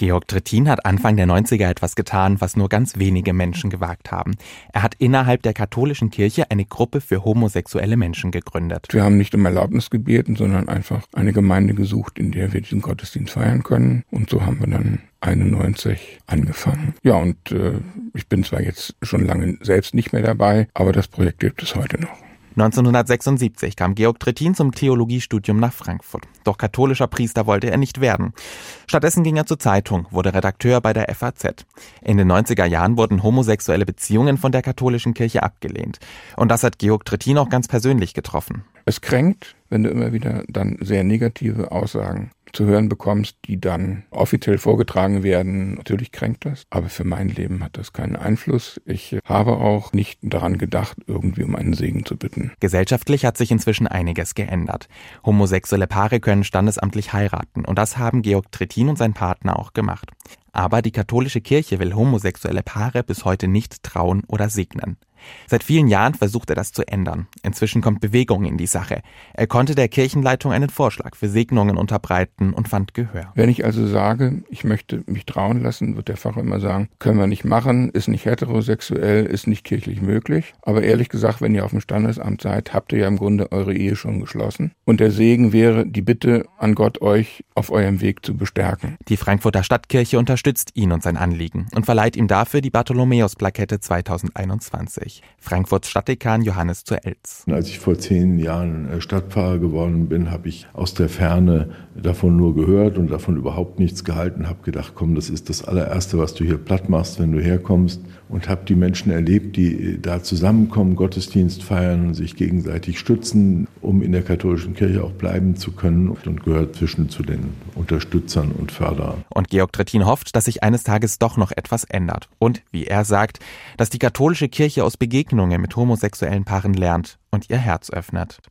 Georg Trittin hat Anfang der 90er etwas getan, was nur ganz wenige Menschen gewagt haben. Er hat innerhalb der katholischen Kirche eine Gruppe für homosexuelle Menschen gegründet. Wir haben nicht um Erlaubnis gebeten, sondern einfach eine Gemeinde gesucht, in der wir diesen Gottesdienst feiern können. Und so haben wir dann 91 angefangen. Ja, und äh, ich bin zwar jetzt schon lange selbst nicht mehr dabei, aber das Projekt gibt es heute noch. 1976 kam Georg Trittin zum Theologiestudium nach Frankfurt. Doch katholischer Priester wollte er nicht werden. Stattdessen ging er zur Zeitung, wurde Redakteur bei der FAZ. In den 90er Jahren wurden homosexuelle Beziehungen von der katholischen Kirche abgelehnt. Und das hat Georg Trittin auch ganz persönlich getroffen. Es kränkt, wenn du immer wieder dann sehr negative Aussagen zu hören bekommst, die dann offiziell vorgetragen werden. Natürlich kränkt das, aber für mein Leben hat das keinen Einfluss. Ich habe auch nicht daran gedacht, irgendwie um einen Segen zu bitten. Gesellschaftlich hat sich inzwischen einiges geändert. Homosexuelle Paare können standesamtlich heiraten und das haben Georg Trittin und sein Partner auch gemacht. Aber die katholische Kirche will homosexuelle Paare bis heute nicht trauen oder segnen. Seit vielen Jahren versucht er das zu ändern. Inzwischen kommt Bewegung in die Sache. Er konnte der Kirchenleitung einen Vorschlag für Segnungen unterbreiten und fand Gehör. Wenn ich also sage, ich möchte mich trauen lassen, wird der Pfarrer immer sagen, können wir nicht machen, ist nicht heterosexuell, ist nicht kirchlich möglich. Aber ehrlich gesagt, wenn ihr auf dem Standesamt seid, habt ihr ja im Grunde eure Ehe schon geschlossen. Und der Segen wäre die Bitte an Gott, euch auf eurem Weg zu bestärken. Die Frankfurter Stadtkirche unterstützt ihn und sein Anliegen und verleiht ihm dafür die Bartholomäus-Plakette 2021. Zürich. Frankfurts Stadtdekan Johannes zu Elz. Als ich vor zehn Jahren äh, Stadtpfarrer geworden bin, habe ich aus der Ferne davon nur gehört und davon überhaupt nichts gehalten. Habe gedacht, komm, das ist das allererste, was du hier platt machst, wenn du herkommst. Und habe die Menschen erlebt, die äh, da zusammenkommen, Gottesdienst feiern und sich gegenseitig stützen, um in der katholischen Kirche auch bleiben zu können und gehört zwischen zu den Unterstützern und Förderern. Und Georg Trittin hofft, dass sich eines Tages doch noch etwas ändert. Und, wie er sagt, dass die katholische Kirche aus Begegnungen mit homosexuellen Paaren lernt und ihr Herz öffnet.